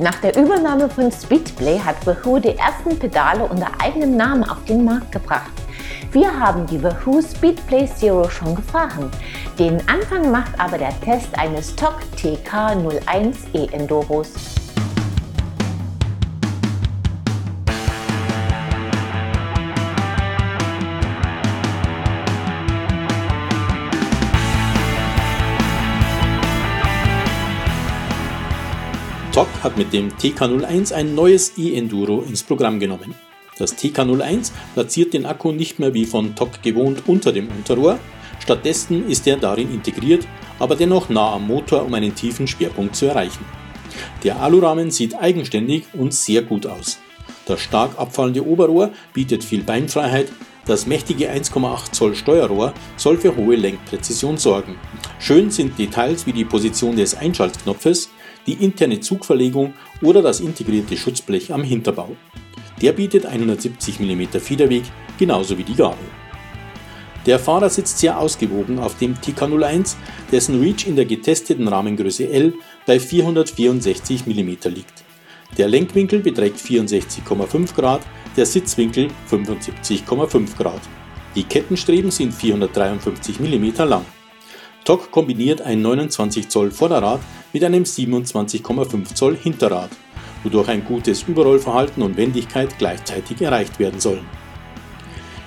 Nach der Übernahme von Speedplay hat Wahoo die ersten Pedale unter eigenem Namen auf den Markt gebracht. Wir haben die Wahoo Speedplay Zero schon gefahren. Den Anfang macht aber der Test eines TOC TK01 E-Enduros. TOC hat mit dem TK01 ein neues E-Enduro ins Programm genommen. Das TK01 platziert den Akku nicht mehr wie von TOC gewohnt unter dem Unterrohr, stattdessen ist er darin integriert, aber dennoch nah am Motor, um einen tiefen Schwerpunkt zu erreichen. Der Alurahmen sieht eigenständig und sehr gut aus. Das stark abfallende Oberrohr bietet viel Beinfreiheit, das mächtige 1,8 Zoll Steuerrohr soll für hohe Lenkpräzision sorgen. Schön sind Details wie die Position des Einschaltknopfes, die interne Zugverlegung oder das integrierte Schutzblech am Hinterbau. Der bietet 170 mm Federweg, genauso wie die Gabel. Der Fahrer sitzt sehr ausgewogen auf dem TK01, dessen Reach in der getesteten Rahmengröße L bei 464 mm liegt. Der Lenkwinkel beträgt 64,5 Grad, der Sitzwinkel 75,5 Grad. Die Kettenstreben sind 453 mm lang. TOC kombiniert ein 29 Zoll Vorderrad mit einem 27,5 Zoll Hinterrad, wodurch ein gutes Überrollverhalten und Wendigkeit gleichzeitig erreicht werden sollen.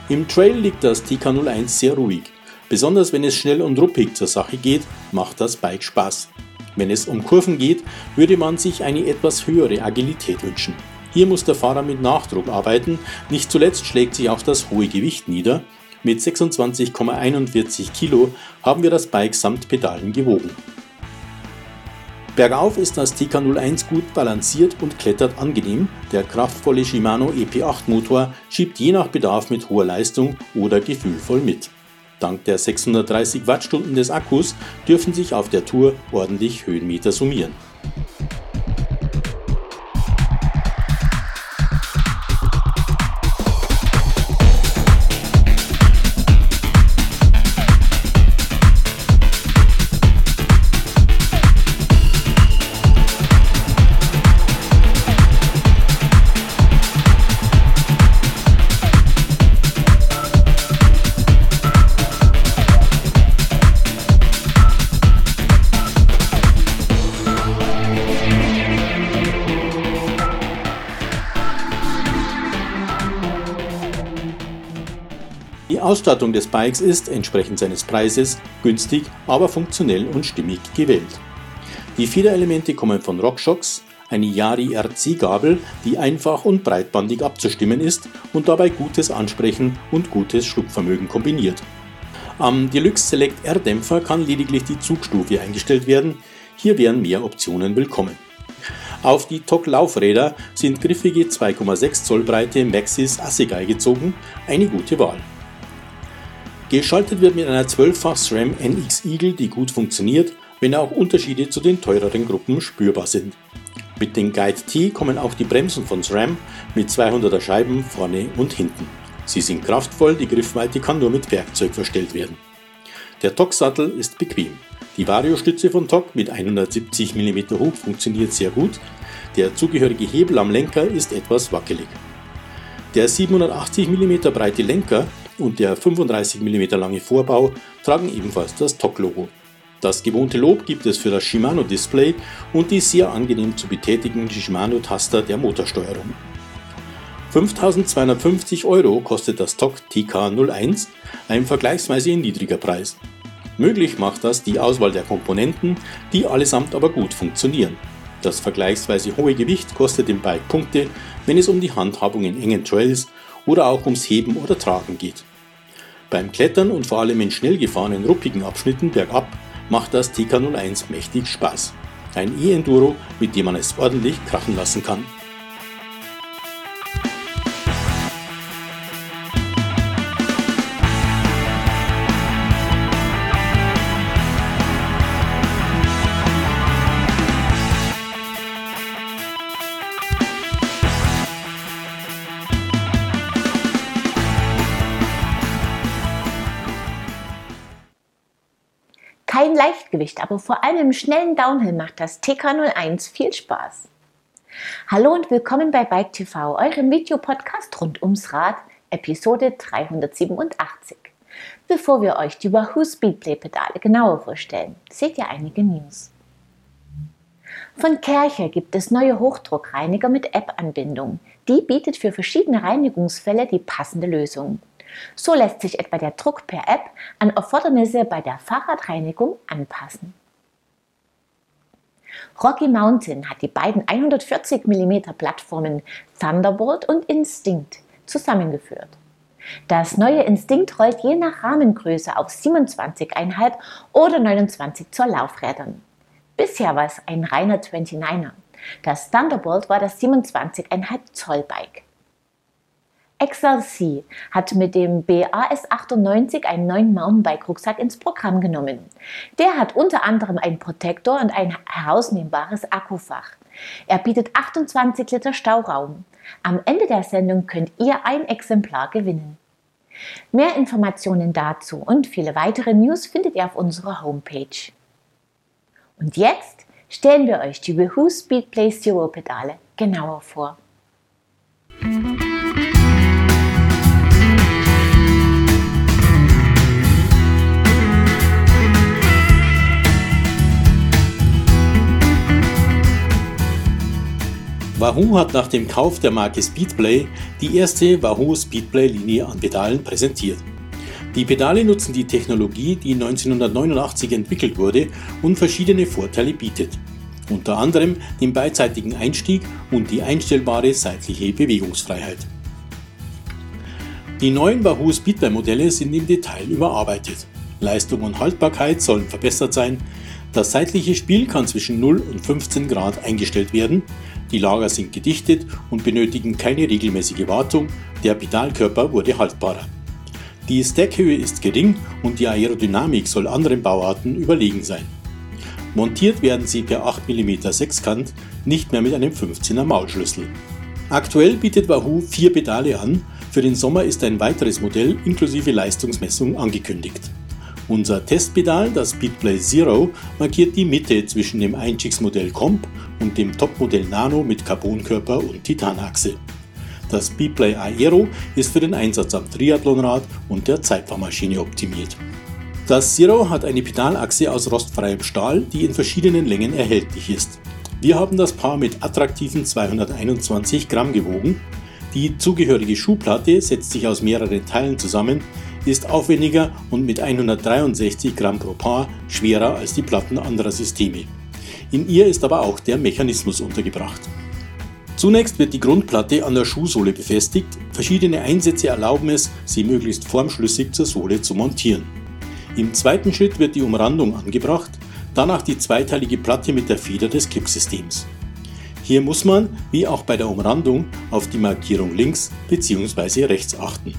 Im Trail liegt das TK01 sehr ruhig. Besonders wenn es schnell und ruppig zur Sache geht, macht das Bike Spaß. Wenn es um Kurven geht, würde man sich eine etwas höhere Agilität wünschen. Hier muss der Fahrer mit Nachdruck arbeiten, nicht zuletzt schlägt sich auch das hohe Gewicht nieder. Mit 26,41 Kilo haben wir das Bike samt Pedalen gewogen. Bergauf ist das TK01 gut balanciert und klettert angenehm. Der kraftvolle Shimano EP8 Motor schiebt je nach Bedarf mit hoher Leistung oder gefühlvoll mit. Dank der 630 Wattstunden des Akkus dürfen sich auf der Tour ordentlich Höhenmeter summieren. Ausstattung des Bikes ist, entsprechend seines Preises, günstig, aber funktionell und stimmig gewählt. Die Federelemente kommen von RockShox, eine Yari RC-Gabel, die einfach und breitbandig abzustimmen ist und dabei gutes Ansprechen und gutes Schluckvermögen kombiniert. Am Deluxe Select R-Dämpfer kann lediglich die Zugstufe eingestellt werden, hier wären mehr Optionen willkommen. Auf die TOC-Laufräder sind griffige 2,6 Zoll breite Maxis Assegai gezogen, eine gute Wahl. Geschaltet wird mit einer 12-fach SRAM NX Eagle, die gut funktioniert, wenn auch Unterschiede zu den teureren Gruppen spürbar sind. Mit den Guide T kommen auch die Bremsen von SRAM mit 200er Scheiben vorne und hinten. Sie sind kraftvoll, die Griffweite kann nur mit Werkzeug verstellt werden. Der TOC-Sattel ist bequem. Die Variostütze von TOC mit 170 mm Hub funktioniert sehr gut. Der zugehörige Hebel am Lenker ist etwas wackelig. Der 780 mm breite Lenker und der 35 mm lange Vorbau tragen ebenfalls das TOC-Logo. Das gewohnte Lob gibt es für das Shimano-Display und die sehr angenehm zu betätigenden Shimano-Taster der Motorsteuerung. 5250 Euro kostet das TOC TK01, ein vergleichsweise niedriger Preis. Möglich macht das die Auswahl der Komponenten, die allesamt aber gut funktionieren. Das vergleichsweise hohe Gewicht kostet dem Bike Punkte, wenn es um die Handhabung in engen Trails oder auch ums Heben oder Tragen geht. Beim Klettern und vor allem in schnell gefahrenen ruppigen Abschnitten bergab macht das TK01 mächtig Spaß. Ein E-Enduro, mit dem man es ordentlich krachen lassen kann. Kein Leichtgewicht, aber vor allem im schnellen Downhill macht das TK01 viel Spaß. Hallo und willkommen bei Bike TV, eurem Videopodcast rund ums Rad, Episode 387. Bevor wir euch die Wahoo Speedplay Pedale genauer vorstellen, seht ihr einige News. Von Kercher gibt es neue Hochdruckreiniger mit App-Anbindung. Die bietet für verschiedene Reinigungsfälle die passende Lösung. So lässt sich etwa der Druck per App an Erfordernisse bei der Fahrradreinigung anpassen. Rocky Mountain hat die beiden 140 mm Plattformen Thunderbolt und Instinct zusammengeführt. Das neue Instinct rollt je nach Rahmengröße auf 27,5 oder 29 Zoll Laufrädern. Bisher war es ein reiner 29er. Das Thunderbolt war das 27,5 Zoll Bike. XLC hat mit dem BAS 98 einen neuen Mountainbike-Rucksack ins Programm genommen. Der hat unter anderem einen Protektor und ein herausnehmbares Akkufach. Er bietet 28 Liter Stauraum. Am Ende der Sendung könnt ihr ein Exemplar gewinnen. Mehr Informationen dazu und viele weitere News findet ihr auf unserer Homepage. Und jetzt stellen wir euch die Wahoo Speedplay Zero Pedale genauer vor. Wahoo hat nach dem Kauf der Marke Speedplay die erste Wahoo Speedplay-Linie an Pedalen präsentiert. Die Pedale nutzen die Technologie, die 1989 entwickelt wurde und verschiedene Vorteile bietet. Unter anderem den beidseitigen Einstieg und die einstellbare seitliche Bewegungsfreiheit. Die neuen Wahoo Speedplay-Modelle sind im Detail überarbeitet. Leistung und Haltbarkeit sollen verbessert sein. Das seitliche Spiel kann zwischen 0 und 15 Grad eingestellt werden die Lager sind gedichtet und benötigen keine regelmäßige Wartung, der Pedalkörper wurde haltbarer. Die Stackhöhe ist gering und die Aerodynamik soll anderen Bauarten überlegen sein. Montiert werden sie per 8 mm Sechskant, nicht mehr mit einem 15er Maulschlüssel. Aktuell bietet Wahoo vier Pedale an, für den Sommer ist ein weiteres Modell inklusive Leistungsmessung angekündigt. Unser Testpedal, das Speedplay Zero, markiert die Mitte zwischen dem Einstiegsmodell Comp und dem Topmodell Nano mit Carbonkörper und Titanachse. Das Speedplay Aero ist für den Einsatz am Triathlonrad und der Zeitfahrmaschine optimiert. Das Zero hat eine Pedalachse aus rostfreiem Stahl, die in verschiedenen Längen erhältlich ist. Wir haben das Paar mit attraktiven 221 Gramm gewogen. Die zugehörige Schuhplatte setzt sich aus mehreren Teilen zusammen, ist aufwendiger und mit 163 Gramm pro Paar schwerer als die Platten anderer Systeme. In ihr ist aber auch der Mechanismus untergebracht. Zunächst wird die Grundplatte an der Schuhsohle befestigt. Verschiedene Einsätze erlauben es, sie möglichst formschlüssig zur Sohle zu montieren. Im zweiten Schritt wird die Umrandung angebracht, danach die zweiteilige Platte mit der Feder des Kippsystems. Hier muss man, wie auch bei der Umrandung, auf die Markierung links bzw. rechts achten.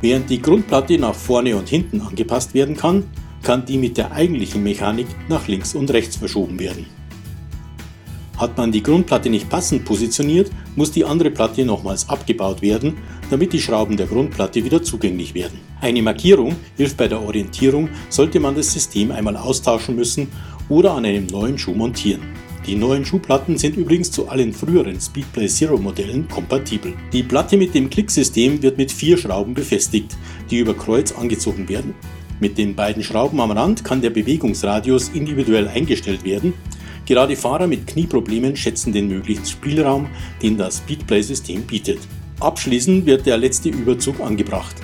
Während die Grundplatte nach vorne und hinten angepasst werden kann, kann die mit der eigentlichen Mechanik nach links und rechts verschoben werden. Hat man die Grundplatte nicht passend positioniert, muss die andere Platte nochmals abgebaut werden, damit die Schrauben der Grundplatte wieder zugänglich werden. Eine Markierung hilft bei der Orientierung, sollte man das System einmal austauschen müssen oder an einem neuen Schuh montieren. Die neuen Schuhplatten sind übrigens zu allen früheren Speedplay Zero Modellen kompatibel. Die Platte mit dem Klicksystem wird mit vier Schrauben befestigt, die über Kreuz angezogen werden. Mit den beiden Schrauben am Rand kann der Bewegungsradius individuell eingestellt werden. Gerade Fahrer mit Knieproblemen schätzen den möglichen Spielraum, den das Speedplay-System bietet. Abschließend wird der letzte Überzug angebracht.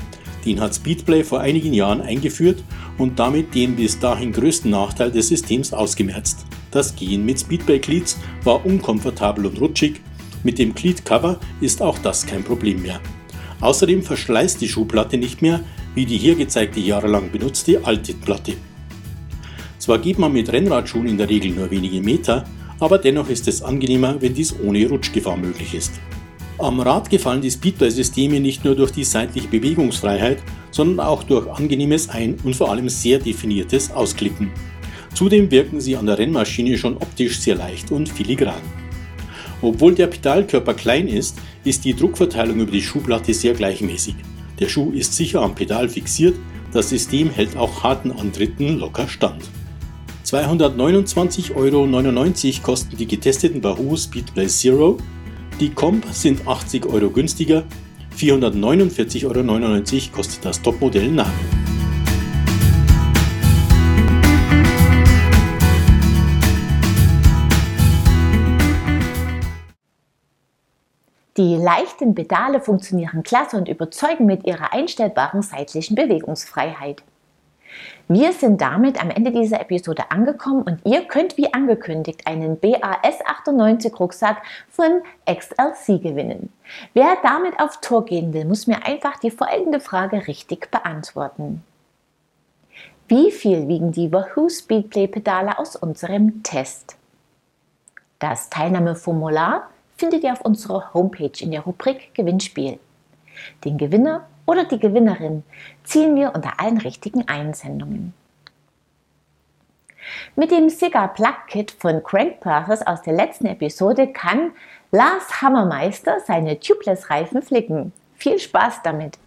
Den hat Speedplay vor einigen Jahren eingeführt und damit den bis dahin größten Nachteil des Systems ausgemerzt. Das Gehen mit Speedbike-Cleats war unkomfortabel und rutschig. Mit dem Cleat-Cover ist auch das kein Problem mehr. Außerdem verschleißt die Schuhplatte nicht mehr, wie die hier gezeigte jahrelang benutzte alte Platte. Zwar geht man mit Rennradschuhen in der Regel nur wenige Meter, aber dennoch ist es angenehmer, wenn dies ohne Rutschgefahr möglich ist. Am Rad gefallen die Speedplay-Systeme nicht nur durch die seitliche Bewegungsfreiheit, sondern auch durch angenehmes Ein- und vor allem sehr definiertes Ausklicken. Zudem wirken sie an der Rennmaschine schon optisch sehr leicht und filigran. Obwohl der Pedalkörper klein ist, ist die Druckverteilung über die Schuhplatte sehr gleichmäßig. Der Schuh ist sicher am Pedal fixiert, das System hält auch harten Antritten locker stand. 229,99 Euro kosten die getesteten Wahoo Speedplay Zero. Die Comp sind 80 Euro günstiger. 449,99 Euro kostet das Topmodell Nano. Die leichten Pedale funktionieren klasse und überzeugen mit ihrer einstellbaren seitlichen Bewegungsfreiheit. Wir sind damit am Ende dieser Episode angekommen und ihr könnt wie angekündigt einen BAS 98 Rucksack von XLC gewinnen. Wer damit auf Tour gehen will, muss mir einfach die folgende Frage richtig beantworten. Wie viel wiegen die Wahoo Speedplay Pedale aus unserem Test? Das Teilnahmeformular findet ihr auf unserer Homepage in der Rubrik Gewinnspiel. Den Gewinner oder die Gewinnerin ziehen wir unter allen richtigen Einsendungen. Mit dem Cigar Plug Kit von Crank Brothers aus der letzten Episode kann Lars Hammermeister seine Tubeless-Reifen flicken. Viel Spaß damit!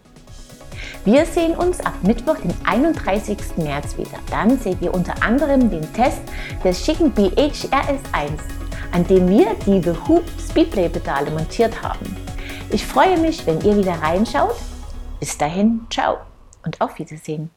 Wir sehen uns ab Mittwoch, den 31. März wieder. Dann seht ihr unter anderem den Test des schicken BHRS1 an dem wir die The Hoop Speedplay Pedale montiert haben. Ich freue mich, wenn ihr wieder reinschaut. Bis dahin, ciao und auf Wiedersehen.